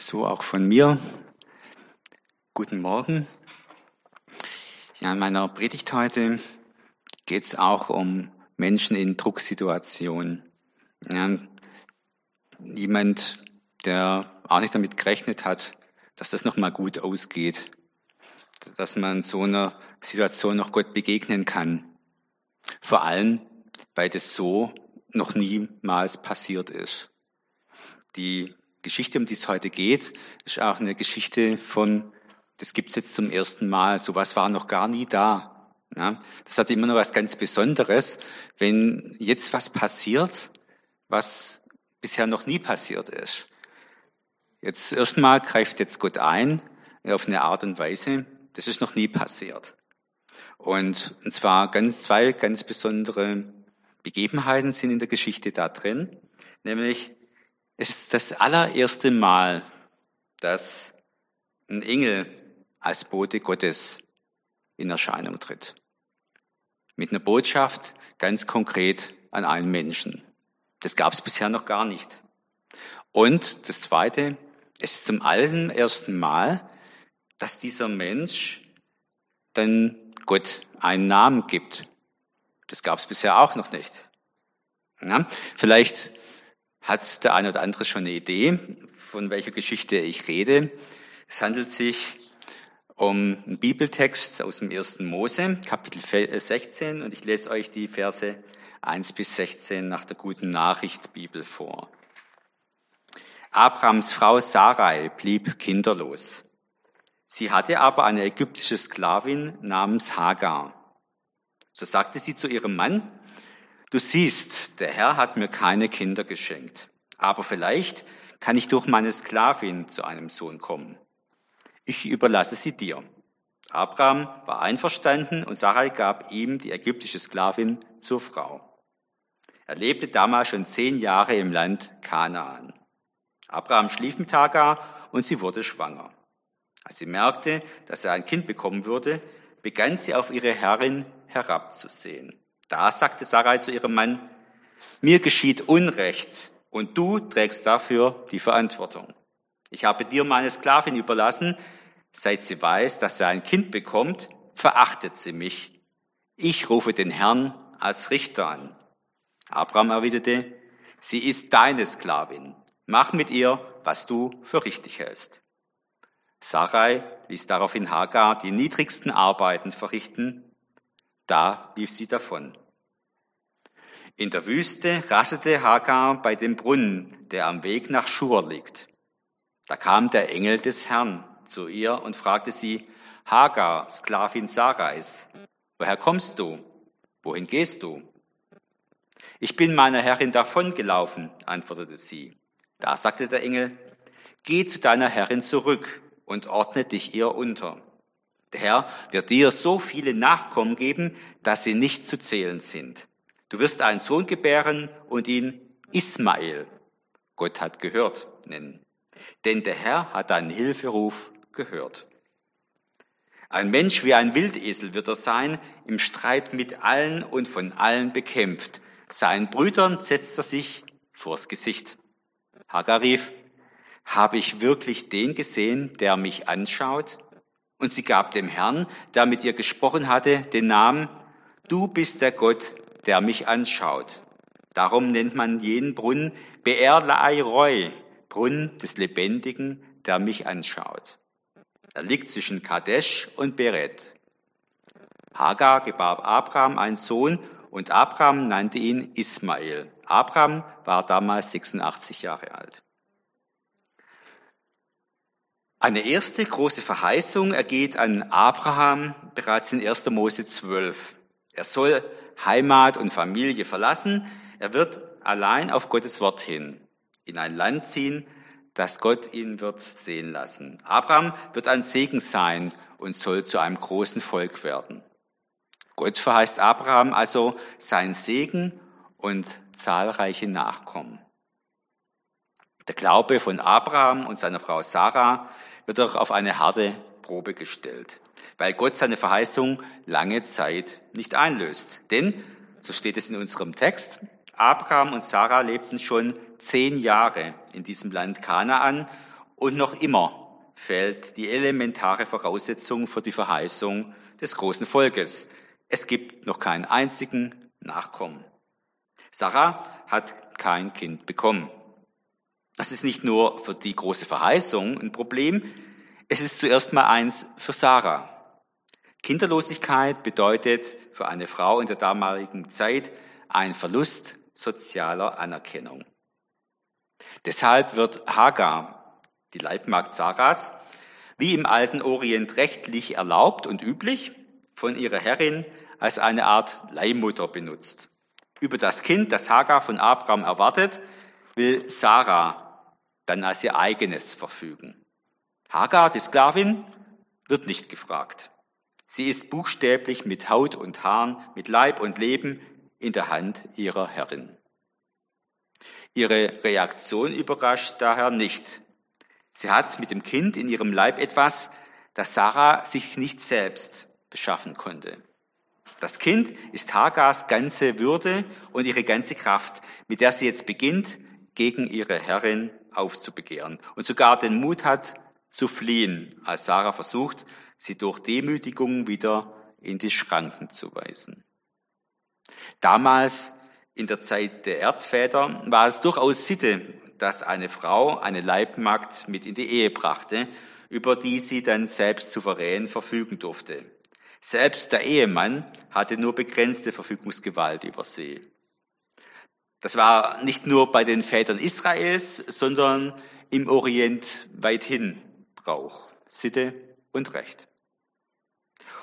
So auch von mir. Guten Morgen. Ja, in meiner Predigt heute geht es auch um Menschen in Drucksituationen. Ja, jemand, der auch nicht damit gerechnet hat, dass das nochmal gut ausgeht, dass man so einer Situation noch Gott begegnen kann. Vor allem, weil das so noch niemals passiert ist. Die Geschichte, um die es heute geht, ist auch eine Geschichte von, das gibt's jetzt zum ersten Mal, sowas war noch gar nie da. Ja, das hat immer noch was ganz Besonderes, wenn jetzt was passiert, was bisher noch nie passiert ist. Jetzt erstmal greift jetzt Gott ein auf eine Art und Weise, das ist noch nie passiert. Und, und zwar ganz zwei ganz besondere Begebenheiten sind in der Geschichte da drin, nämlich es ist das allererste Mal, dass ein Engel als Bote Gottes in Erscheinung tritt. Mit einer Botschaft ganz konkret an einen Menschen. Das gab es bisher noch gar nicht. Und das Zweite, es ist zum allerersten Mal, dass dieser Mensch dann Gott einen Namen gibt. Das gab es bisher auch noch nicht. Ja, vielleicht hat der eine oder andere schon eine Idee, von welcher Geschichte ich rede. Es handelt sich um einen Bibeltext aus dem ersten Mose, Kapitel 16, und ich lese euch die Verse 1 bis 16 nach der guten Nachricht Bibel vor. Abrams Frau Sarai blieb kinderlos. Sie hatte aber eine ägyptische Sklavin namens Hagar. So sagte sie zu ihrem Mann, Du siehst, der Herr hat mir keine Kinder geschenkt, aber vielleicht kann ich durch meine Sklavin zu einem Sohn kommen. Ich überlasse sie dir. Abraham war einverstanden und Sarai gab ihm die ägyptische Sklavin zur Frau. Er lebte damals schon zehn Jahre im Land Kanaan. Abraham schlief mit Hagar und sie wurde schwanger. Als sie merkte, dass er ein Kind bekommen würde, begann sie auf ihre Herrin herabzusehen. Da sagte Sarai zu ihrem Mann, mir geschieht Unrecht und du trägst dafür die Verantwortung. Ich habe dir meine Sklavin überlassen, seit sie weiß, dass sie ein Kind bekommt, verachtet sie mich. Ich rufe den Herrn als Richter an. Abraham erwiderte, sie ist deine Sklavin. Mach mit ihr, was du für richtig hältst. Sarai ließ daraufhin Hagar die niedrigsten Arbeiten verrichten da lief sie davon. In der Wüste rastete Hagar bei dem Brunnen, der am Weg nach Schur liegt. Da kam der Engel des Herrn zu ihr und fragte sie, Hagar, Sklavin Sarais, woher kommst du? Wohin gehst du? Ich bin meiner Herrin davongelaufen, antwortete sie. Da sagte der Engel, geh zu deiner Herrin zurück und ordne dich ihr unter. Der Herr wird dir so viele Nachkommen geben, dass sie nicht zu zählen sind. Du wirst einen Sohn gebären und ihn Ismael, Gott hat gehört, nennen. Denn der Herr hat deinen Hilferuf gehört. Ein Mensch wie ein Wildesel wird er sein, im Streit mit allen und von allen bekämpft. Seinen Brüdern setzt er sich vors Gesicht. Hagar rief, habe ich wirklich den gesehen, der mich anschaut? Und sie gab dem Herrn, der mit ihr gesprochen hatte, den Namen, du bist der Gott, der mich anschaut. Darum nennt man jenen Brunnen Beer Roy, Brunnen des Lebendigen, der mich anschaut. Er liegt zwischen Kadesh und Beret. Hagar gebar Abraham einen Sohn und Abraham nannte ihn Ismael. Abraham war damals 86 Jahre alt. Eine erste große Verheißung ergeht an Abraham bereits in 1. Mose 12. Er soll Heimat und Familie verlassen. Er wird allein auf Gottes Wort hin in ein Land ziehen, das Gott ihn wird sehen lassen. Abraham wird ein Segen sein und soll zu einem großen Volk werden. Gott verheißt Abraham also sein Segen und zahlreiche Nachkommen. Der Glaube von Abraham und seiner Frau Sarah wird auch auf eine harte Probe gestellt, weil Gott seine Verheißung lange Zeit nicht einlöst. Denn, so steht es in unserem Text, Abraham und Sarah lebten schon zehn Jahre in diesem Land Kanaan Und noch immer fehlt die elementare Voraussetzung für die Verheißung des großen Volkes. Es gibt noch keinen einzigen Nachkommen. Sarah hat kein Kind bekommen. Das ist nicht nur für die große Verheißung ein Problem, es ist zuerst mal eins für Sarah. Kinderlosigkeit bedeutet für eine Frau in der damaligen Zeit ein Verlust sozialer Anerkennung. Deshalb wird Hagar, die Leibmagd Sarahs, wie im alten Orient rechtlich erlaubt und üblich, von ihrer Herrin als eine Art Leihmutter benutzt. Über das Kind, das Hagar von Abraham erwartet, will Sarah dann als ihr eigenes verfügen. Hagar, die Sklavin, wird nicht gefragt. Sie ist buchstäblich mit Haut und Haaren, mit Leib und Leben in der Hand ihrer Herrin. Ihre Reaktion überrascht daher nicht. Sie hat mit dem Kind in ihrem Leib etwas, das Sarah sich nicht selbst beschaffen konnte. Das Kind ist Hagars ganze Würde und ihre ganze Kraft, mit der sie jetzt beginnt, gegen ihre Herrin aufzubegehren und sogar den Mut hat, zu fliehen, als Sarah versucht, sie durch Demütigung wieder in die Schranken zu weisen. Damals, in der Zeit der Erzväter, war es durchaus Sitte, dass eine Frau eine Leibmagd mit in die Ehe brachte, über die sie dann selbst souverän verfügen durfte. Selbst der Ehemann hatte nur begrenzte Verfügungsgewalt über sie. Das war nicht nur bei den Vätern Israels, sondern im Orient weithin Brauch, Sitte und Recht.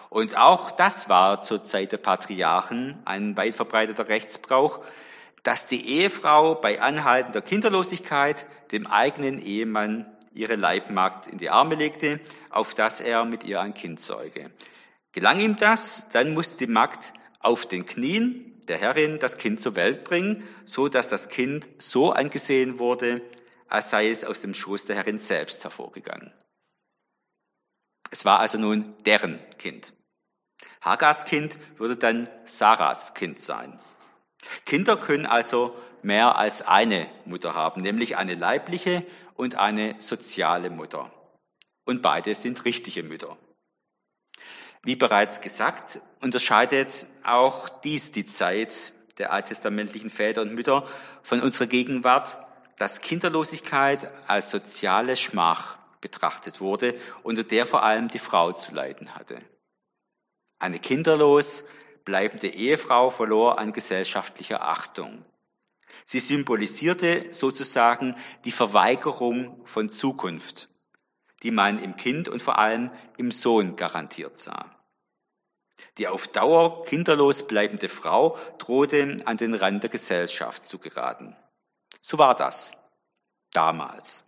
Und auch das war zur Zeit der Patriarchen ein weit verbreiteter Rechtsbrauch, dass die Ehefrau bei anhaltender Kinderlosigkeit dem eigenen Ehemann ihre Leibmagd in die Arme legte, auf dass er mit ihr ein Kind zeuge. Gelang ihm das, dann musste die Magd auf den Knien der Herrin das Kind zur Welt bringen, so dass das Kind so angesehen wurde, als sei es aus dem Schoß der Herrin selbst hervorgegangen. Es war also nun deren Kind. Hagars Kind würde dann Sarahs Kind sein. Kinder können also mehr als eine Mutter haben, nämlich eine leibliche und eine soziale Mutter. Und beide sind richtige Mütter. Wie bereits gesagt, unterscheidet auch dies die Zeit der alttestamentlichen Väter und Mütter von unserer Gegenwart, dass Kinderlosigkeit als soziale Schmach betrachtet wurde, unter der vor allem die Frau zu leiden hatte. Eine kinderlos bleibende Ehefrau verlor an gesellschaftlicher Achtung. Sie symbolisierte sozusagen die Verweigerung von Zukunft, die man im Kind und vor allem im Sohn garantiert sah. Die auf Dauer kinderlos bleibende Frau drohte an den Rand der Gesellschaft zu geraten. So war das damals.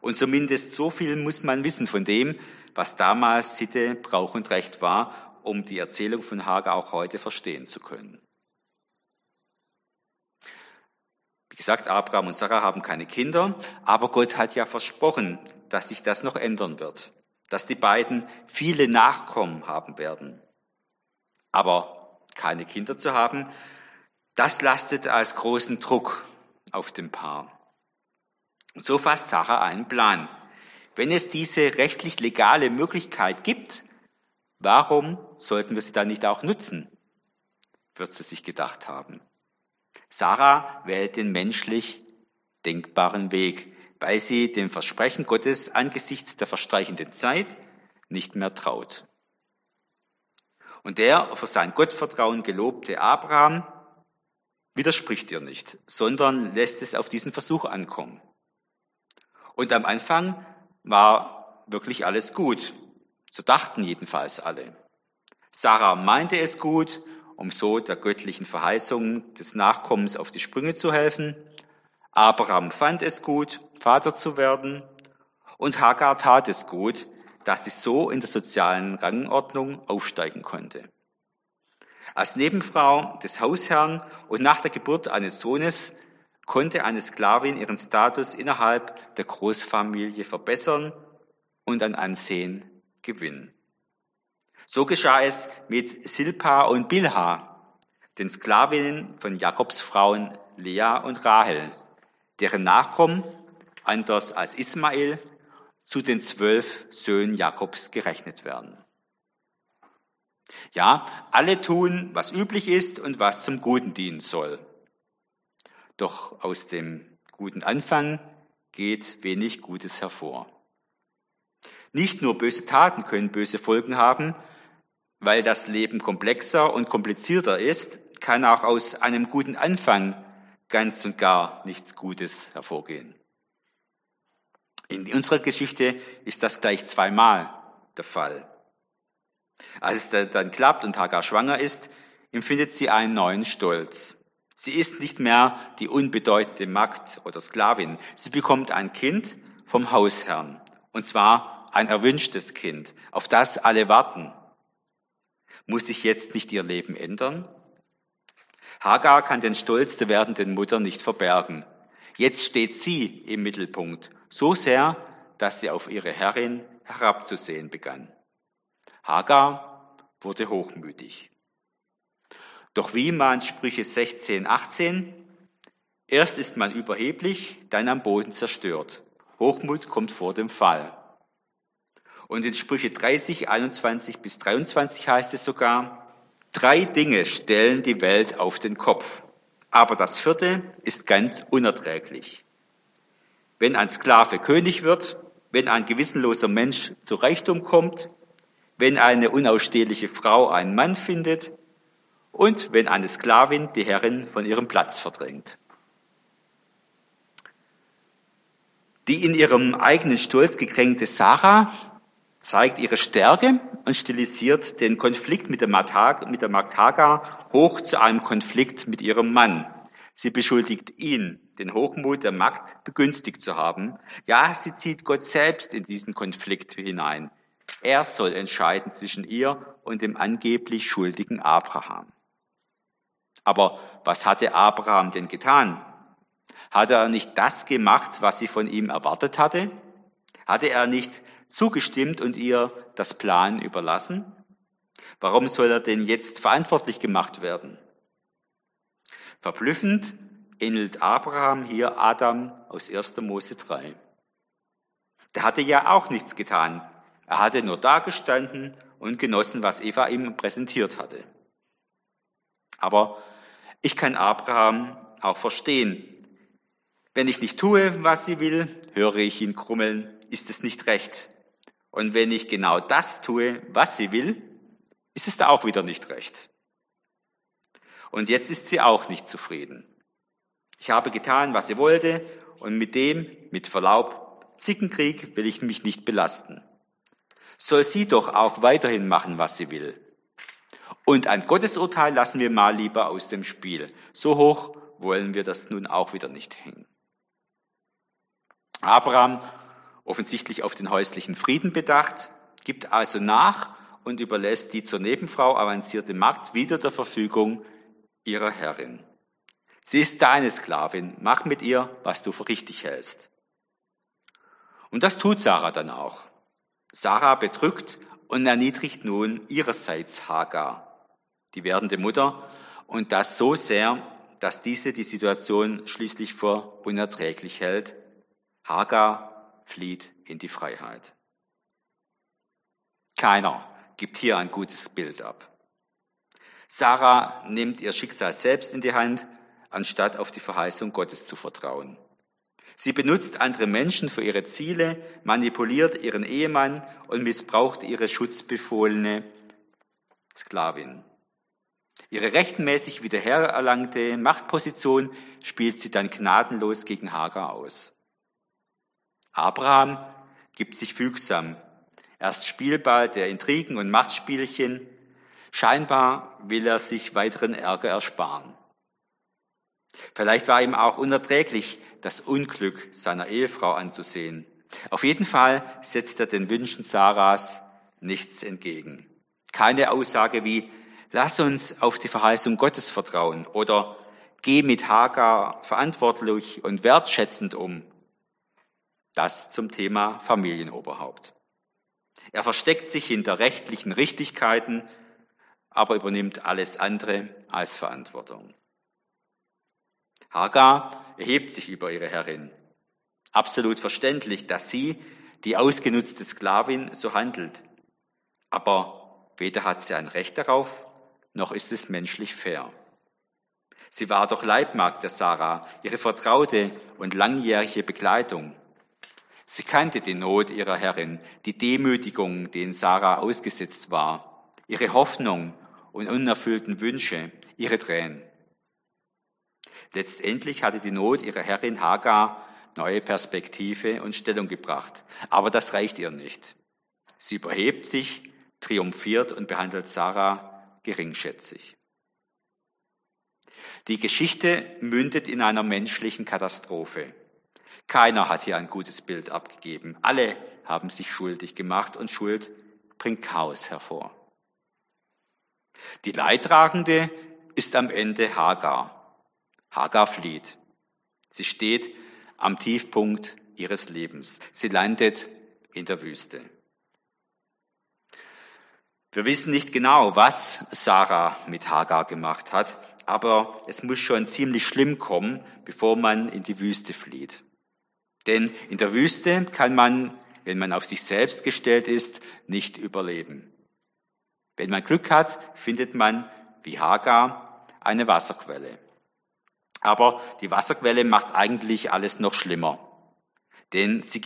Und zumindest so viel muss man wissen von dem, was damals Sitte, Brauch und Recht war, um die Erzählung von Hagar auch heute verstehen zu können. Wie gesagt, Abraham und Sarah haben keine Kinder, aber Gott hat ja versprochen, dass sich das noch ändern wird, dass die beiden viele Nachkommen haben werden. Aber keine Kinder zu haben, das lastet als großen Druck auf dem Paar. Und so fasst Sarah einen Plan. Wenn es diese rechtlich legale Möglichkeit gibt, warum sollten wir sie dann nicht auch nutzen? Wird sie sich gedacht haben. Sarah wählt den menschlich denkbaren Weg, weil sie dem Versprechen Gottes angesichts der verstreichenden Zeit nicht mehr traut. Und der für sein Gottvertrauen gelobte Abraham widerspricht ihr nicht, sondern lässt es auf diesen Versuch ankommen. Und am Anfang war wirklich alles gut. So dachten jedenfalls alle. Sarah meinte es gut, um so der göttlichen Verheißung des Nachkommens auf die Sprünge zu helfen. Abraham fand es gut, Vater zu werden. Und Hagar tat es gut, dass sie so in der sozialen Rangordnung aufsteigen konnte. Als Nebenfrau des Hausherrn und nach der Geburt eines Sohnes konnte eine Sklavin ihren Status innerhalb der Großfamilie verbessern und an Ansehen gewinnen. So geschah es mit Silpa und Bilha, den Sklavinnen von Jakobs Frauen Lea und Rahel, deren Nachkommen, anders als Ismael, zu den zwölf Söhnen Jakobs gerechnet werden. Ja, alle tun, was üblich ist und was zum Guten dienen soll. Doch aus dem guten Anfang geht wenig Gutes hervor. Nicht nur böse Taten können böse Folgen haben, weil das Leben komplexer und komplizierter ist, kann auch aus einem guten Anfang ganz und gar nichts Gutes hervorgehen. In unserer Geschichte ist das gleich zweimal der Fall. Als es dann klappt und Hagar schwanger ist, empfindet sie einen neuen Stolz. Sie ist nicht mehr die unbedeutende Magd oder Sklavin. Sie bekommt ein Kind vom Hausherrn. Und zwar ein erwünschtes Kind, auf das alle warten. Muss sich jetzt nicht ihr Leben ändern? Hagar kann den Stolz der werdenden Mutter nicht verbergen. Jetzt steht sie im Mittelpunkt, so sehr, dass sie auf ihre Herrin herabzusehen begann. Hagar wurde hochmütig. Doch wie mahnt Sprüche 16, 18, erst ist man überheblich, dann am Boden zerstört. Hochmut kommt vor dem Fall. Und in Sprüche 30, 21 bis 23 heißt es sogar, drei Dinge stellen die Welt auf den Kopf. Aber das vierte ist ganz unerträglich. Wenn ein Sklave König wird, wenn ein gewissenloser Mensch zu Reichtum kommt, wenn eine unausstehliche Frau einen Mann findet und wenn eine Sklavin die Herrin von ihrem Platz verdrängt. Die in ihrem eigenen Stolz gekränkte Sarah zeigt ihre Stärke und stilisiert den Konflikt mit der, Magd Hagar hoch zu einem Konflikt mit ihrem Mann. Sie beschuldigt ihn, den Hochmut der Magd begünstigt zu haben. Ja, sie zieht Gott selbst in diesen Konflikt hinein. Er soll entscheiden zwischen ihr und dem angeblich schuldigen Abraham. Aber was hatte Abraham denn getan? Hatte er nicht das gemacht, was sie von ihm erwartet hatte? Hatte er nicht zugestimmt und ihr das Plan überlassen? Warum soll er denn jetzt verantwortlich gemacht werden? Verblüffend ähnelt Abraham hier Adam aus 1. Mose 3. Der hatte ja auch nichts getan. Er hatte nur dagestanden und genossen, was Eva ihm präsentiert hatte. Aber ich kann Abraham auch verstehen. Wenn ich nicht tue, was sie will, höre ich ihn krummeln, ist es nicht recht. Und wenn ich genau das tue, was sie will, ist es da auch wieder nicht recht. Und jetzt ist sie auch nicht zufrieden. Ich habe getan, was sie wollte, und mit dem, mit Verlaub, Zickenkrieg will ich mich nicht belasten. Soll sie doch auch weiterhin machen, was sie will. Und ein Gottesurteil lassen wir mal lieber aus dem Spiel. So hoch wollen wir das nun auch wieder nicht hängen. Abraham offensichtlich auf den häuslichen Frieden bedacht, gibt also nach und überlässt die zur Nebenfrau avancierte Magd wieder der Verfügung ihrer Herrin. Sie ist deine Sklavin, mach mit ihr, was du für richtig hältst. Und das tut Sarah dann auch. Sarah bedrückt und erniedrigt nun ihrerseits Hagar, die werdende Mutter, und das so sehr, dass diese die Situation schließlich für unerträglich hält. Hagar flieht in die Freiheit. Keiner gibt hier ein gutes Bild ab. Sarah nimmt ihr Schicksal selbst in die Hand, anstatt auf die Verheißung Gottes zu vertrauen. Sie benutzt andere Menschen für ihre Ziele, manipuliert ihren Ehemann und missbraucht ihre schutzbefohlene Sklavin. Ihre rechtmäßig wiederhererlangte Machtposition spielt sie dann gnadenlos gegen Hagar aus. Abraham gibt sich fügsam. Er ist Spielball der Intrigen und Machtspielchen. Scheinbar will er sich weiteren Ärger ersparen. Vielleicht war ihm auch unerträglich, das Unglück seiner Ehefrau anzusehen. Auf jeden Fall setzt er den Wünschen Sarahs nichts entgegen. Keine Aussage wie, lass uns auf die Verheißung Gottes vertrauen oder geh mit Hagar verantwortlich und wertschätzend um. Das zum Thema Familienoberhaupt. Er versteckt sich hinter rechtlichen Richtigkeiten, aber übernimmt alles andere als Verantwortung. Hagar erhebt sich über ihre Herrin. Absolut verständlich, dass sie, die ausgenutzte Sklavin so handelt. Aber weder hat sie ein Recht darauf, noch ist es menschlich fair. Sie war doch Leibmagd der Sarah, ihre vertraute und langjährige Begleitung. Sie kannte die Not ihrer Herrin, die Demütigung, denen Sarah ausgesetzt war, ihre Hoffnung und unerfüllten Wünsche, ihre Tränen. Letztendlich hatte die Not ihrer Herrin Hagar neue Perspektive und Stellung gebracht. Aber das reicht ihr nicht. Sie überhebt sich, triumphiert und behandelt Sarah geringschätzig. Die Geschichte mündet in einer menschlichen Katastrophe. Keiner hat hier ein gutes Bild abgegeben. Alle haben sich schuldig gemacht und Schuld bringt Chaos hervor. Die Leidtragende ist am Ende Hagar. Hagar flieht. Sie steht am Tiefpunkt ihres Lebens. Sie landet in der Wüste. Wir wissen nicht genau, was Sarah mit Hagar gemacht hat, aber es muss schon ziemlich schlimm kommen, bevor man in die Wüste flieht. Denn in der Wüste kann man, wenn man auf sich selbst gestellt ist, nicht überleben. Wenn man Glück hat, findet man, wie Hagar, eine Wasserquelle. Aber die Wasserquelle macht eigentlich alles noch schlimmer. Denn sie,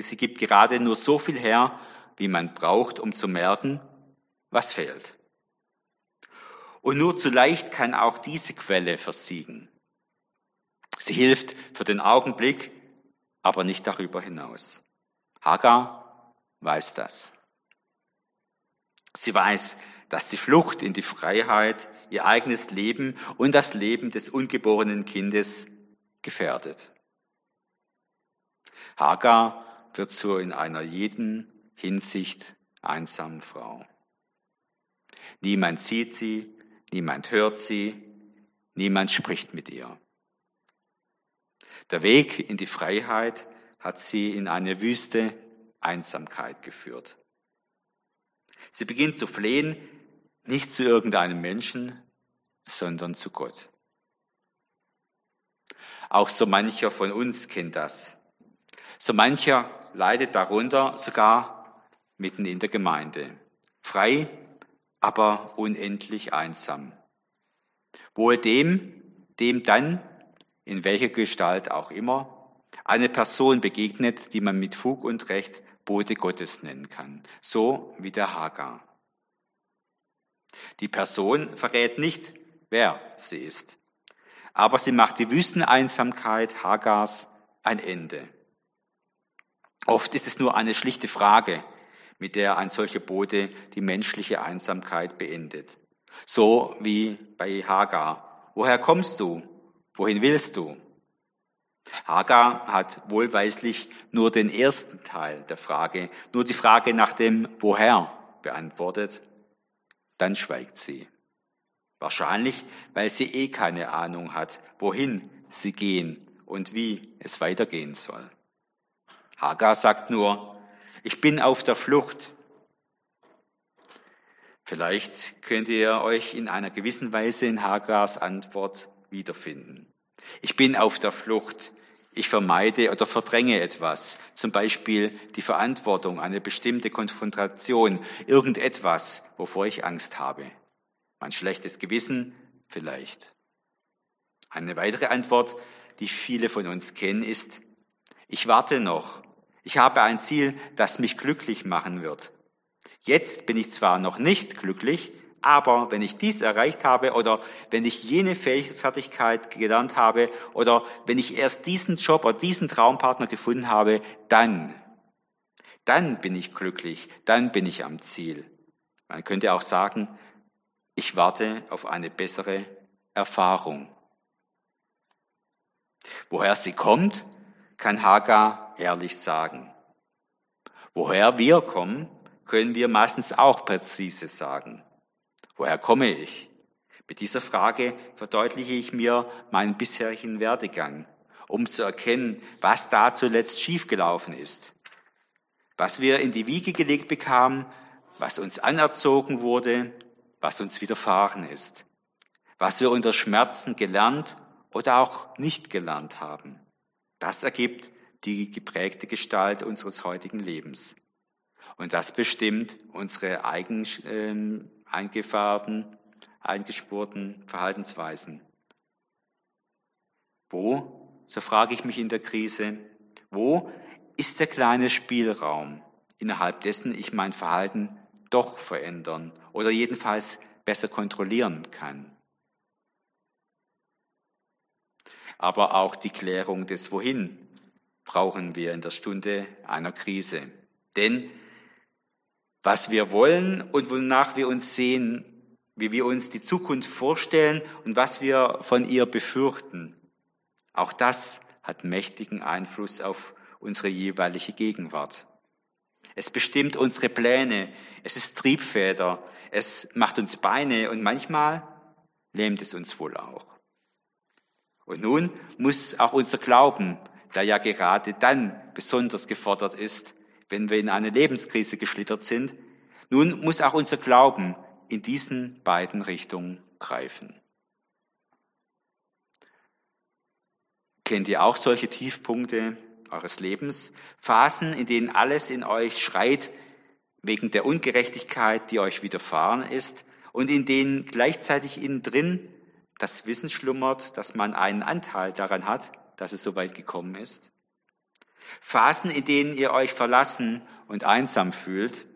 sie gibt gerade nur so viel her, wie man braucht, um zu merken, was fehlt. Und nur zu leicht kann auch diese Quelle versiegen. Sie hilft für den Augenblick, aber nicht darüber hinaus. Hagar weiß das. Sie weiß, dass die Flucht in die Freiheit ihr eigenes Leben und das Leben des ungeborenen Kindes gefährdet. Hagar wird so in einer jeden Hinsicht einsamen Frau. Niemand sieht sie, niemand hört sie, niemand spricht mit ihr. Der Weg in die Freiheit hat sie in eine wüste Einsamkeit geführt. Sie beginnt zu flehen, nicht zu irgendeinem Menschen, sondern zu Gott. Auch so mancher von uns kennt das. So mancher leidet darunter sogar mitten in der Gemeinde. Frei, aber unendlich einsam. Wohl dem, dem dann, in welcher Gestalt auch immer, eine Person begegnet, die man mit Fug und Recht Bote Gottes nennen kann, so wie der Hagar. Die Person verrät nicht, wer sie ist, aber sie macht die Wüsteneinsamkeit Hagars ein Ende. Oft ist es nur eine schlichte Frage, mit der ein solcher Bote die menschliche Einsamkeit beendet. So wie bei Hagar. Woher kommst du? Wohin willst du? Hagar hat wohlweislich nur den ersten Teil der Frage, nur die Frage nach dem Woher beantwortet. Dann schweigt sie. Wahrscheinlich, weil sie eh keine Ahnung hat, wohin sie gehen und wie es weitergehen soll. Hagar sagt nur, ich bin auf der Flucht. Vielleicht könnt ihr euch in einer gewissen Weise in Hagars Antwort wiederfinden. Ich bin auf der Flucht. Ich vermeide oder verdränge etwas, zum Beispiel die Verantwortung, eine bestimmte Konfrontation, irgendetwas, wovor ich Angst habe. Mein schlechtes Gewissen vielleicht. Eine weitere Antwort, die viele von uns kennen, ist, ich warte noch. Ich habe ein Ziel, das mich glücklich machen wird. Jetzt bin ich zwar noch nicht glücklich, aber wenn ich dies erreicht habe oder wenn ich jene Fertigkeit gelernt habe oder wenn ich erst diesen Job oder diesen Traumpartner gefunden habe, dann, dann bin ich glücklich, dann bin ich am Ziel. Man könnte auch sagen, ich warte auf eine bessere Erfahrung. Woher sie kommt, kann Hagar ehrlich sagen. Woher wir kommen, können wir meistens auch präzise sagen. Woher komme ich? Mit dieser Frage verdeutliche ich mir meinen bisherigen Werdegang, um zu erkennen, was da zuletzt schiefgelaufen ist. Was wir in die Wiege gelegt bekamen, was uns anerzogen wurde, was uns widerfahren ist. Was wir unter Schmerzen gelernt oder auch nicht gelernt haben. Das ergibt die geprägte Gestalt unseres heutigen Lebens. Und das bestimmt unsere eigen eingefahrten, eingespurten Verhaltensweisen. Wo, so frage ich mich in der Krise, wo ist der kleine Spielraum, innerhalb dessen ich mein Verhalten doch verändern oder jedenfalls besser kontrollieren kann? Aber auch die Klärung des Wohin brauchen wir in der Stunde einer Krise. Denn was wir wollen und wonach wir uns sehen, wie wir uns die Zukunft vorstellen und was wir von ihr befürchten, auch das hat mächtigen Einfluss auf unsere jeweilige Gegenwart. Es bestimmt unsere Pläne, es ist Triebfeder, es macht uns Beine und manchmal lähmt es uns wohl auch. Und nun muss auch unser Glauben, der ja gerade dann besonders gefordert ist, wenn wir in eine Lebenskrise geschlittert sind, nun muss auch unser Glauben in diesen beiden Richtungen greifen. Kennt ihr auch solche Tiefpunkte eures Lebens? Phasen, in denen alles in euch schreit wegen der Ungerechtigkeit, die euch widerfahren ist und in denen gleichzeitig innen drin das Wissen schlummert, dass man einen Anteil daran hat, dass es so weit gekommen ist? Phasen, in denen ihr euch verlassen und einsam fühlt.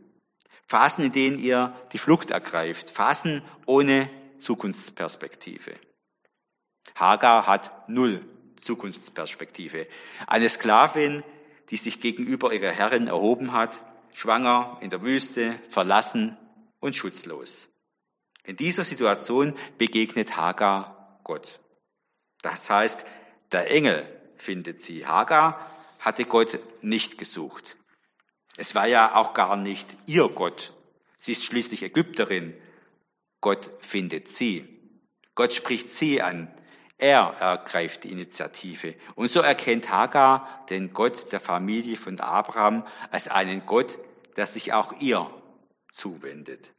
Phasen, in denen ihr die Flucht ergreift. Phasen ohne Zukunftsperspektive. Hagar hat null Zukunftsperspektive. Eine Sklavin, die sich gegenüber ihrer Herrin erhoben hat, schwanger, in der Wüste, verlassen und schutzlos. In dieser Situation begegnet Hagar Gott. Das heißt, der Engel findet sie. Hagar hatte Gott nicht gesucht. Es war ja auch gar nicht ihr Gott. Sie ist schließlich Ägypterin. Gott findet sie. Gott spricht sie an. Er ergreift die Initiative. Und so erkennt Hagar den Gott der Familie von Abraham als einen Gott, der sich auch ihr zuwendet.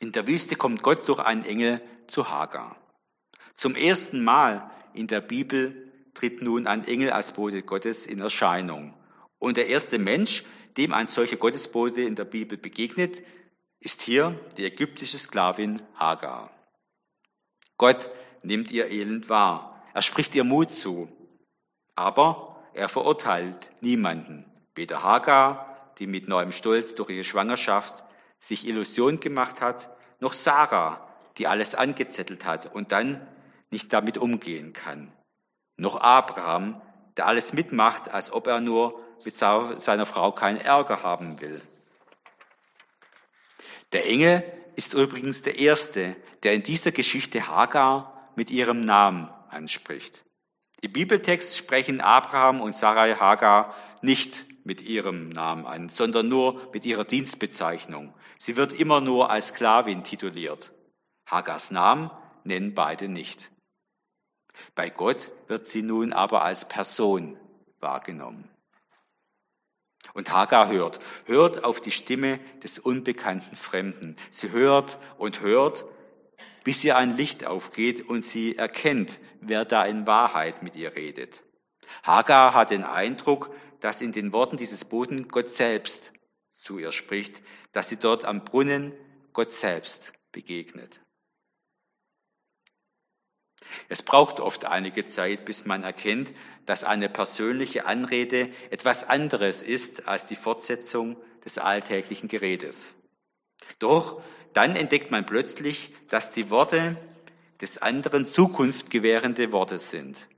In der Wüste kommt Gott durch einen Engel zu Hagar. Zum ersten Mal in der Bibel tritt nun ein Engel als Bote Gottes in Erscheinung. Und der erste Mensch, dem ein solcher Gottesbote in der Bibel begegnet, ist hier die ägyptische Sklavin Hagar. Gott nimmt ihr Elend wahr. Er spricht ihr Mut zu. Aber er verurteilt niemanden. Weder Hagar, die mit neuem Stolz durch ihre Schwangerschaft sich Illusion gemacht hat, noch Sarah, die alles angezettelt hat und dann nicht damit umgehen kann noch Abraham, der alles mitmacht, als ob er nur mit seiner Frau keinen Ärger haben will. Der Engel ist übrigens der Erste, der in dieser Geschichte Hagar mit ihrem Namen anspricht. Im Bibeltext sprechen Abraham und Sarai Hagar nicht mit ihrem Namen an, sondern nur mit ihrer Dienstbezeichnung. Sie wird immer nur als Sklavin tituliert. Hagars Namen nennen beide nicht. Bei Gott wird sie nun aber als Person wahrgenommen. Und Hagar hört, hört auf die Stimme des unbekannten Fremden. Sie hört und hört, bis ihr ein Licht aufgeht und sie erkennt, wer da in Wahrheit mit ihr redet. Hagar hat den Eindruck, dass in den Worten dieses Boten Gott selbst zu ihr spricht, dass sie dort am Brunnen Gott selbst begegnet. Es braucht oft einige Zeit, bis man erkennt, dass eine persönliche Anrede etwas anderes ist als die Fortsetzung des alltäglichen Geredes. Doch dann entdeckt man plötzlich, dass die Worte des anderen Zukunft gewährende Worte sind.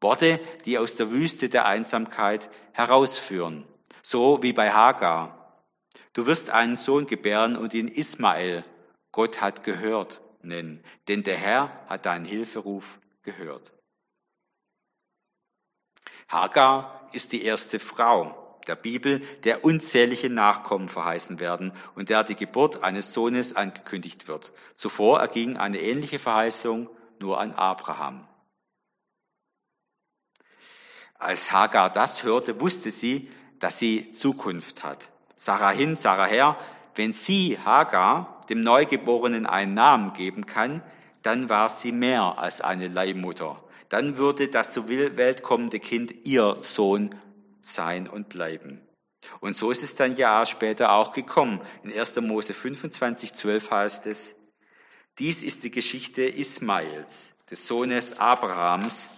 Worte, die aus der Wüste der Einsamkeit herausführen. So wie bei Hagar. Du wirst einen Sohn gebären und ihn Ismael, Gott hat gehört, nennen, denn der Herr hat deinen Hilferuf gehört. Hagar ist die erste Frau der Bibel, der unzählige Nachkommen verheißen werden und der die Geburt eines Sohnes angekündigt wird. Zuvor erging eine ähnliche Verheißung nur an Abraham. Als Hagar das hörte, wusste sie, dass sie Zukunft hat. Sarah hin, Sarah her, wenn sie, Hagar, dem Neugeborenen einen Namen geben kann, dann war sie mehr als eine Leihmutter. dann würde das zur Welt kommende Kind ihr Sohn sein und bleiben. Und so ist es dann ja später auch gekommen. In 1. Mose 25, 12 heißt es, dies ist die Geschichte Ismaels, des Sohnes Abrahams,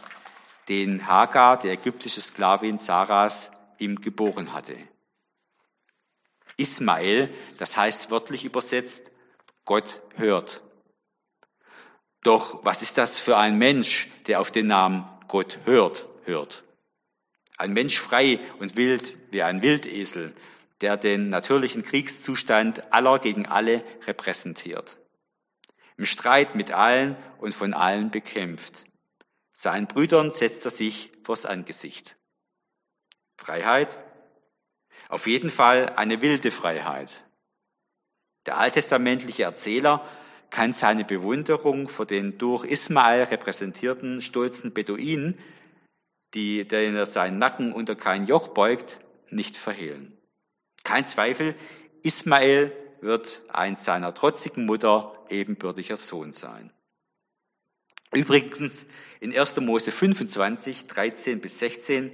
den Hagar, die ägyptische Sklavin Saras, ihm geboren hatte. Ismael, das heißt wörtlich übersetzt, Gott hört. Doch was ist das für ein Mensch, der auf den Namen Gott hört, hört? Ein Mensch frei und wild wie ein Wildesel, der den natürlichen Kriegszustand aller gegen alle repräsentiert. Im Streit mit allen und von allen bekämpft. Seinen Brüdern setzt er sich vors Angesicht. Freiheit? Auf jeden Fall eine wilde Freiheit. Der alttestamentliche Erzähler kann seine Bewunderung vor den durch Ismael repräsentierten stolzen Beduinen, die, denen er seinen Nacken unter kein Joch beugt, nicht verhehlen. Kein Zweifel, Ismael wird ein seiner trotzigen Mutter ebenbürtiger Sohn sein. Übrigens, in 1. Mose 25, 13 bis 16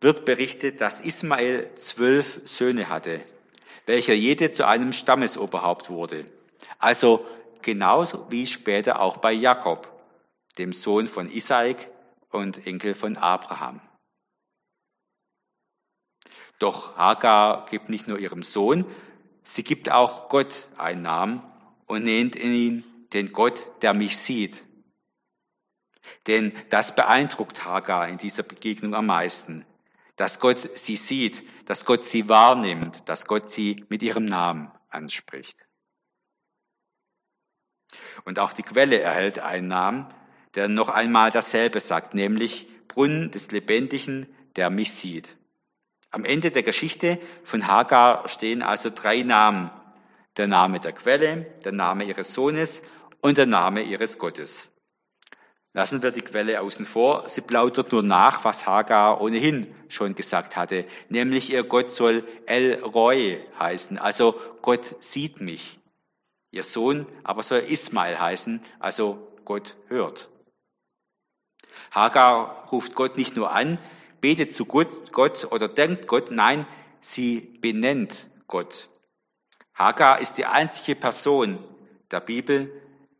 wird berichtet, dass Ismael zwölf Söhne hatte, welcher jede zu einem Stammesoberhaupt wurde. Also genauso wie später auch bei Jakob, dem Sohn von Isaak und Enkel von Abraham. Doch Hagar gibt nicht nur ihrem Sohn, sie gibt auch Gott einen Namen und nennt ihn den Gott, der mich sieht. Denn das beeindruckt Hagar in dieser Begegnung am meisten, dass Gott sie sieht, dass Gott sie wahrnimmt, dass Gott sie mit ihrem Namen anspricht. Und auch die Quelle erhält einen Namen, der noch einmal dasselbe sagt, nämlich Brunnen des Lebendigen, der mich sieht. Am Ende der Geschichte von Hagar stehen also drei Namen. Der Name der Quelle, der Name ihres Sohnes und der Name ihres Gottes. Lassen wir die Quelle außen vor. Sie plaudert nur nach, was Hagar ohnehin schon gesagt hatte, nämlich ihr Gott soll El Roy heißen, also Gott sieht mich. Ihr Sohn aber soll Ismael heißen, also Gott hört. Hagar ruft Gott nicht nur an, betet zu Gott oder denkt Gott, nein, sie benennt Gott. Hagar ist die einzige Person der Bibel,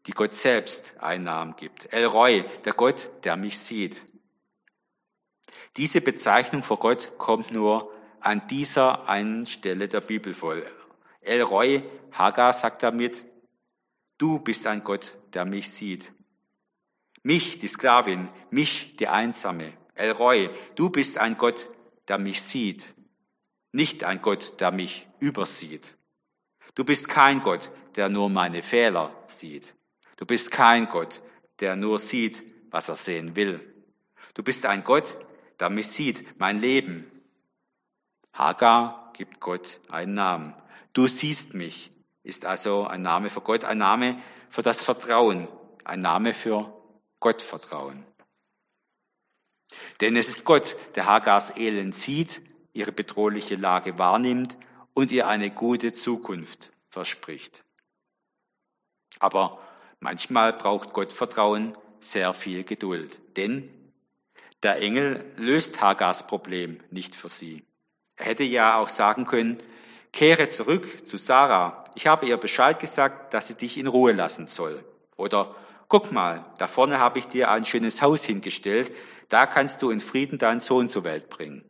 die Gott selbst einen Namen gibt. El Roy, der Gott, der mich sieht. Diese Bezeichnung vor Gott kommt nur an dieser einen Stelle der Bibel voll. El Roy, Hagar sagt damit, du bist ein Gott, der mich sieht. Mich, die Sklavin, mich, die Einsame. El Roy, du bist ein Gott, der mich sieht, nicht ein Gott, der mich übersieht. Du bist kein Gott, der nur meine Fehler sieht. Du bist kein Gott, der nur sieht, was er sehen will. Du bist ein Gott, der mich sieht, mein Leben. Hagar gibt Gott einen Namen. Du siehst mich, ist also ein Name für Gott, ein Name für das Vertrauen, ein Name für Gottvertrauen. Denn es ist Gott, der Hagars Elend sieht, ihre bedrohliche Lage wahrnimmt und ihr eine gute Zukunft verspricht. Aber manchmal braucht Gottvertrauen sehr viel Geduld, denn der Engel löst Hagars Problem nicht für sie. Er hätte ja auch sagen können, kehre zurück zu Sarah. Ich habe ihr Bescheid gesagt, dass sie dich in Ruhe lassen soll. Oder guck mal, da vorne habe ich dir ein schönes Haus hingestellt, da kannst du in Frieden deinen Sohn zur Welt bringen.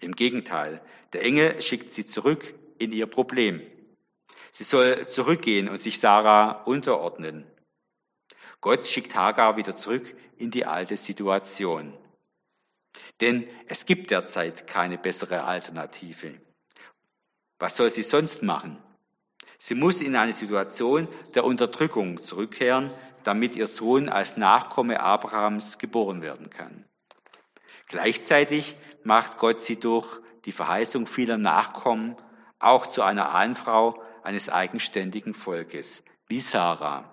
Im Gegenteil, der Engel schickt sie zurück in ihr Problem. Sie soll zurückgehen und sich Sarah unterordnen. Gott schickt Hagar wieder zurück in die alte Situation. Denn es gibt derzeit keine bessere Alternative. Was soll sie sonst machen? Sie muss in eine Situation der Unterdrückung zurückkehren, damit ihr Sohn als Nachkomme Abrahams geboren werden kann. Gleichzeitig macht Gott sie durch die Verheißung vieler Nachkommen auch zu einer Ahnfrau eines eigenständigen Volkes, wie Sarah.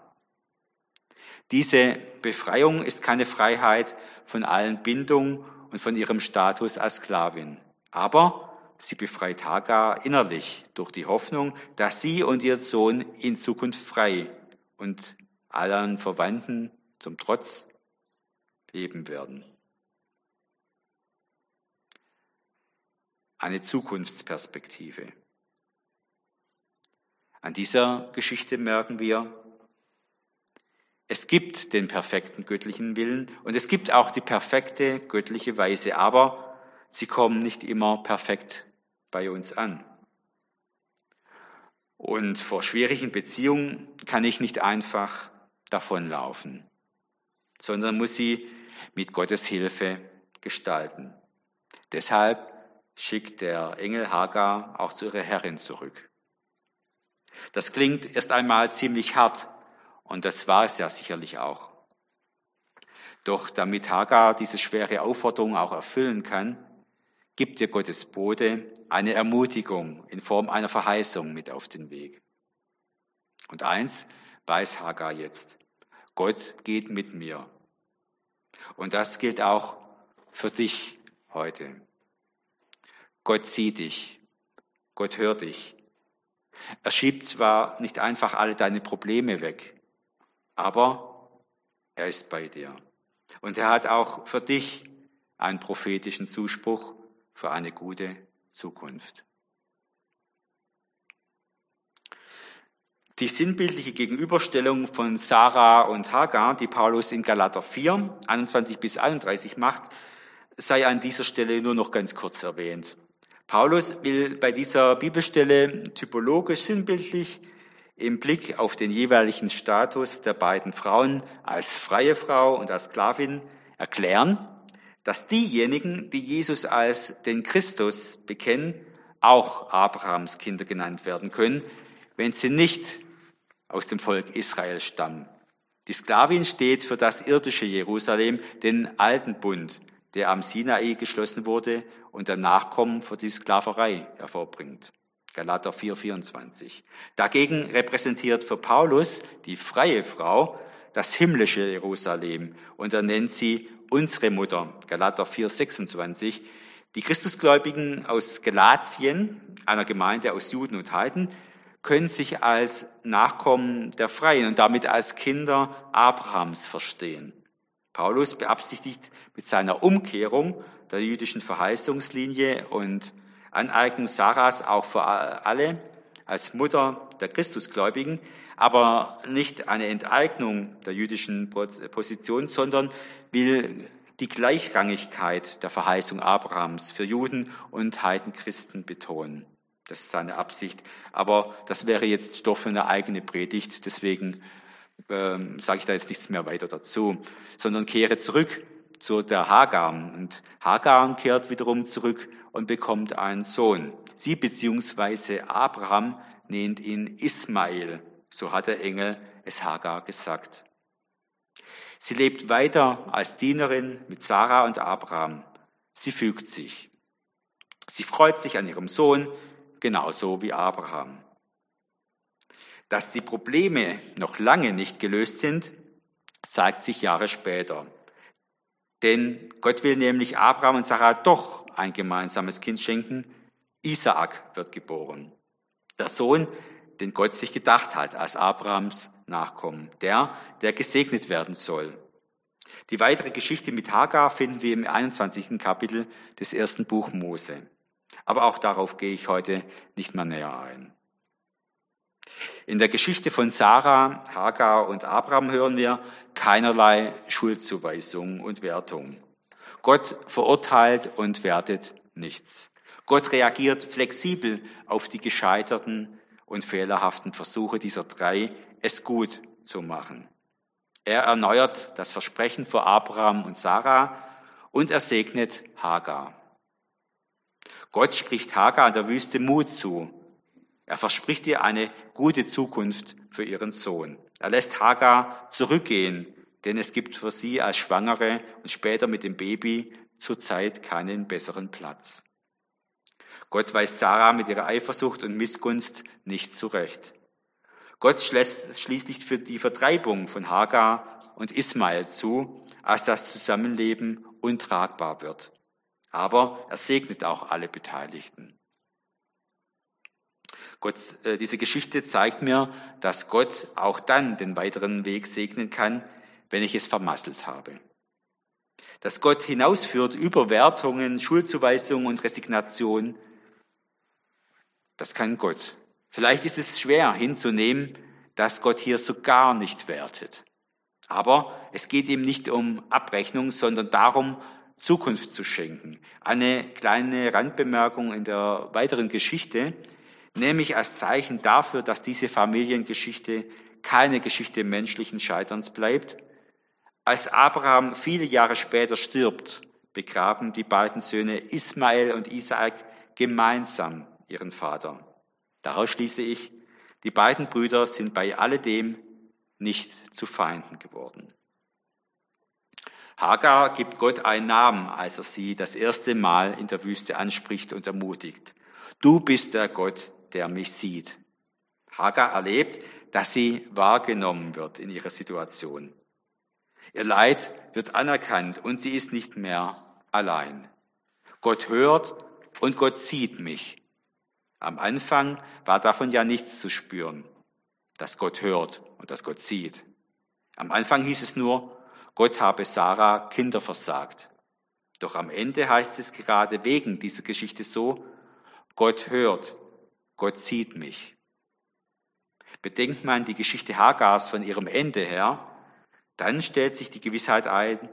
Diese Befreiung ist keine Freiheit von allen Bindungen und von ihrem Status als Sklavin. Aber Sie befreit Hagar innerlich durch die Hoffnung, dass sie und ihr Sohn in Zukunft frei und allen Verwandten zum Trotz leben werden. Eine Zukunftsperspektive. An dieser Geschichte merken wir, es gibt den perfekten göttlichen Willen und es gibt auch die perfekte göttliche Weise, aber sie kommen nicht immer perfekt bei uns an. Und vor schwierigen Beziehungen kann ich nicht einfach davonlaufen, sondern muss sie mit Gottes Hilfe gestalten. Deshalb schickt der Engel Hagar auch zu ihrer Herrin zurück. Das klingt erst einmal ziemlich hart und das war es ja sicherlich auch. Doch damit Hagar diese schwere Aufforderung auch erfüllen kann, gibt ihr Gottes Bote eine Ermutigung in Form einer Verheißung mit auf den Weg. Und eins weiß Hagar jetzt. Gott geht mit mir. Und das gilt auch für dich heute. Gott sieht dich. Gott hört dich. Er schiebt zwar nicht einfach alle deine Probleme weg, aber er ist bei dir. Und er hat auch für dich einen prophetischen Zuspruch für eine gute Zukunft. Die sinnbildliche Gegenüberstellung von Sarah und Hagar, die Paulus in Galater 4, 21 bis 31 macht, sei an dieser Stelle nur noch ganz kurz erwähnt. Paulus will bei dieser Bibelstelle typologisch sinnbildlich im Blick auf den jeweiligen Status der beiden Frauen als freie Frau und als Sklavin erklären, dass diejenigen, die Jesus als den Christus bekennen, auch Abrahams Kinder genannt werden können, wenn sie nicht aus dem Volk Israel stammen. Die Sklavin steht für das irdische Jerusalem, den alten Bund, der am Sinai geschlossen wurde und der Nachkommen für die Sklaverei hervorbringt. Galater 4, 24. Dagegen repräsentiert für Paulus die freie Frau das himmlische Jerusalem und er nennt sie unsere Mutter. Galater 4, 26. Die Christusgläubigen aus Galatien, einer Gemeinde aus Juden und Heiden, können sich als Nachkommen der Freien und damit als Kinder Abrahams verstehen. Paulus beabsichtigt mit seiner Umkehrung der jüdischen Verheißungslinie und Aneignung Sarahs auch für alle als Mutter der Christusgläubigen, aber nicht eine Enteignung der jüdischen Position, sondern will die Gleichrangigkeit der Verheißung Abrahams für Juden und Heidenchristen betonen. Das ist seine Absicht. Aber das wäre jetzt Stoff für eine eigene Predigt. Deswegen ähm, sage ich da jetzt nichts mehr weiter dazu, sondern kehre zurück zu der Hagar. Und Hagar kehrt wiederum zurück und bekommt einen Sohn. Sie beziehungsweise Abraham nennt ihn Ismael. So hat der Engel es Hagar gesagt. Sie lebt weiter als Dienerin mit Sarah und Abraham. Sie fügt sich. Sie freut sich an ihrem Sohn, genauso wie Abraham. Dass die Probleme noch lange nicht gelöst sind, zeigt sich Jahre später. Denn Gott will nämlich Abraham und Sarah doch ein gemeinsames Kind schenken. Isaak wird geboren. Der Sohn, den Gott sich gedacht hat als Abrahams Nachkommen. Der, der gesegnet werden soll. Die weitere Geschichte mit Hagar finden wir im 21. Kapitel des ersten Buch Mose. Aber auch darauf gehe ich heute nicht mehr näher ein. In der Geschichte von Sarah, Hagar und Abraham hören wir keinerlei Schuldzuweisung und Wertung. Gott verurteilt und wertet nichts. Gott reagiert flexibel auf die gescheiterten und fehlerhaften Versuche dieser drei, es gut zu machen. Er erneuert das Versprechen vor Abraham und Sarah und er segnet Hagar. Gott spricht Hagar in der Wüste Mut zu. Er verspricht ihr eine gute Zukunft für ihren Sohn. Er lässt Hagar zurückgehen, denn es gibt für sie als Schwangere und später mit dem Baby zurzeit keinen besseren Platz. Gott weist Sarah mit ihrer Eifersucht und Missgunst nicht zurecht. Gott schlägt schließlich für die Vertreibung von Hagar und Ismael zu, als das Zusammenleben untragbar wird. Aber er segnet auch alle Beteiligten. Gott, äh, diese Geschichte zeigt mir, dass Gott auch dann den weiteren Weg segnen kann, wenn ich es vermasselt habe. dass Gott hinausführt über Wertungen, Schuldzuweisungen und Resignation, das kann Gott. Vielleicht ist es schwer hinzunehmen, dass Gott hier so gar nicht wertet. Aber es geht ihm nicht um Abrechnung, sondern darum, Zukunft zu schenken. Eine kleine Randbemerkung in der weiteren Geschichte, nämlich als Zeichen dafür, dass diese Familiengeschichte keine Geschichte menschlichen Scheiterns bleibt. Als Abraham viele Jahre später stirbt, begraben die beiden Söhne Ismael und Isaak gemeinsam ihren Vater. Daraus schließe ich, die beiden Brüder sind bei alledem nicht zu Feinden geworden. Hagar gibt Gott einen Namen, als er sie das erste Mal in der Wüste anspricht und ermutigt. Du bist der Gott, der mich sieht. Hagar erlebt, dass sie wahrgenommen wird in ihrer Situation. Ihr Leid wird anerkannt und sie ist nicht mehr allein. Gott hört und Gott sieht mich. Am Anfang war davon ja nichts zu spüren, dass Gott hört und dass Gott sieht. Am Anfang hieß es nur, Gott habe Sarah Kinder versagt. Doch am Ende heißt es gerade wegen dieser Geschichte so, Gott hört, Gott sieht mich. Bedenkt man die Geschichte Hagars von ihrem Ende her, dann stellt sich die Gewissheit ein,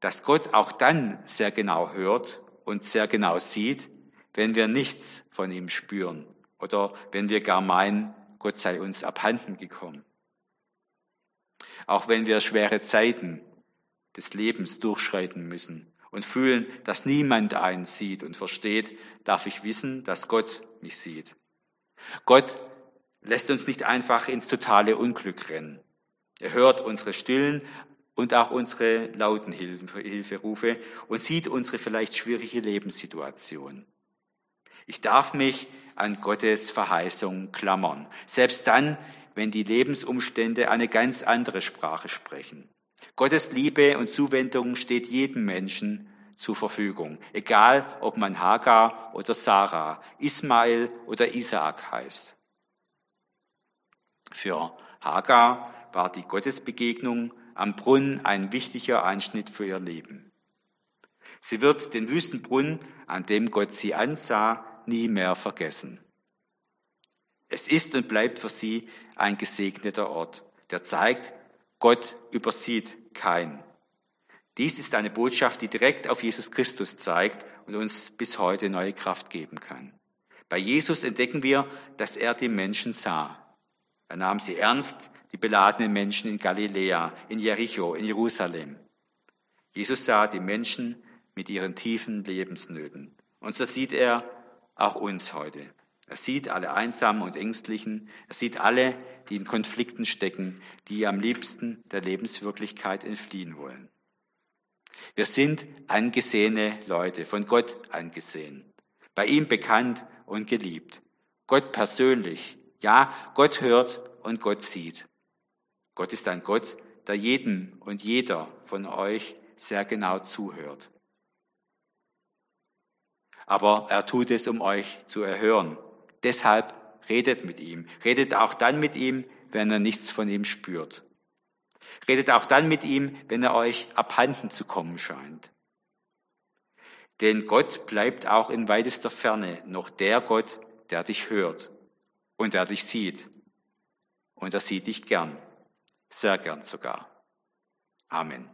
dass Gott auch dann sehr genau hört und sehr genau sieht, wenn wir nichts von ihm spüren oder wenn wir gar meinen, Gott sei uns abhanden gekommen. Auch wenn wir schwere Zeiten des Lebens durchschreiten müssen und fühlen, dass niemand einen sieht und versteht, darf ich wissen, dass Gott mich sieht. Gott lässt uns nicht einfach ins totale Unglück rennen. Er hört unsere stillen und auch unsere lauten Hilferufe und sieht unsere vielleicht schwierige Lebenssituation. Ich darf mich an Gottes Verheißung klammern, selbst dann, wenn die Lebensumstände eine ganz andere Sprache sprechen. Gottes Liebe und Zuwendung steht jedem Menschen zur Verfügung, egal ob man Hagar oder Sarah, Ismael oder Isaak heißt. Für Hagar war die Gottesbegegnung am Brunnen ein wichtiger Einschnitt für ihr Leben. Sie wird den Wüstenbrunnen, an dem Gott sie ansah, nie mehr vergessen. Es ist und bleibt für sie ein gesegneter Ort, der zeigt, Gott übersieht kein. Dies ist eine Botschaft, die direkt auf Jesus Christus zeigt und uns bis heute neue Kraft geben kann. Bei Jesus entdecken wir, dass er die Menschen sah. Er nahm sie ernst, die beladenen Menschen in Galiläa, in Jericho, in Jerusalem. Jesus sah die Menschen mit ihren tiefen Lebensnöten. Und so sieht er auch uns heute. Er sieht alle Einsamen und Ängstlichen. Er sieht alle, die in Konflikten stecken, die am liebsten der Lebenswirklichkeit entfliehen wollen. Wir sind angesehene Leute, von Gott angesehen, bei ihm bekannt und geliebt. Gott persönlich, ja, Gott hört und Gott sieht. Gott ist ein Gott, der jedem und jeder von euch sehr genau zuhört aber er tut es, um euch zu erhören. Deshalb redet mit ihm. Redet auch dann mit ihm, wenn er nichts von ihm spürt. Redet auch dann mit ihm, wenn er euch abhanden zu kommen scheint. Denn Gott bleibt auch in weitester Ferne noch der Gott, der dich hört und der dich sieht. Und er sieht dich gern, sehr gern sogar. Amen.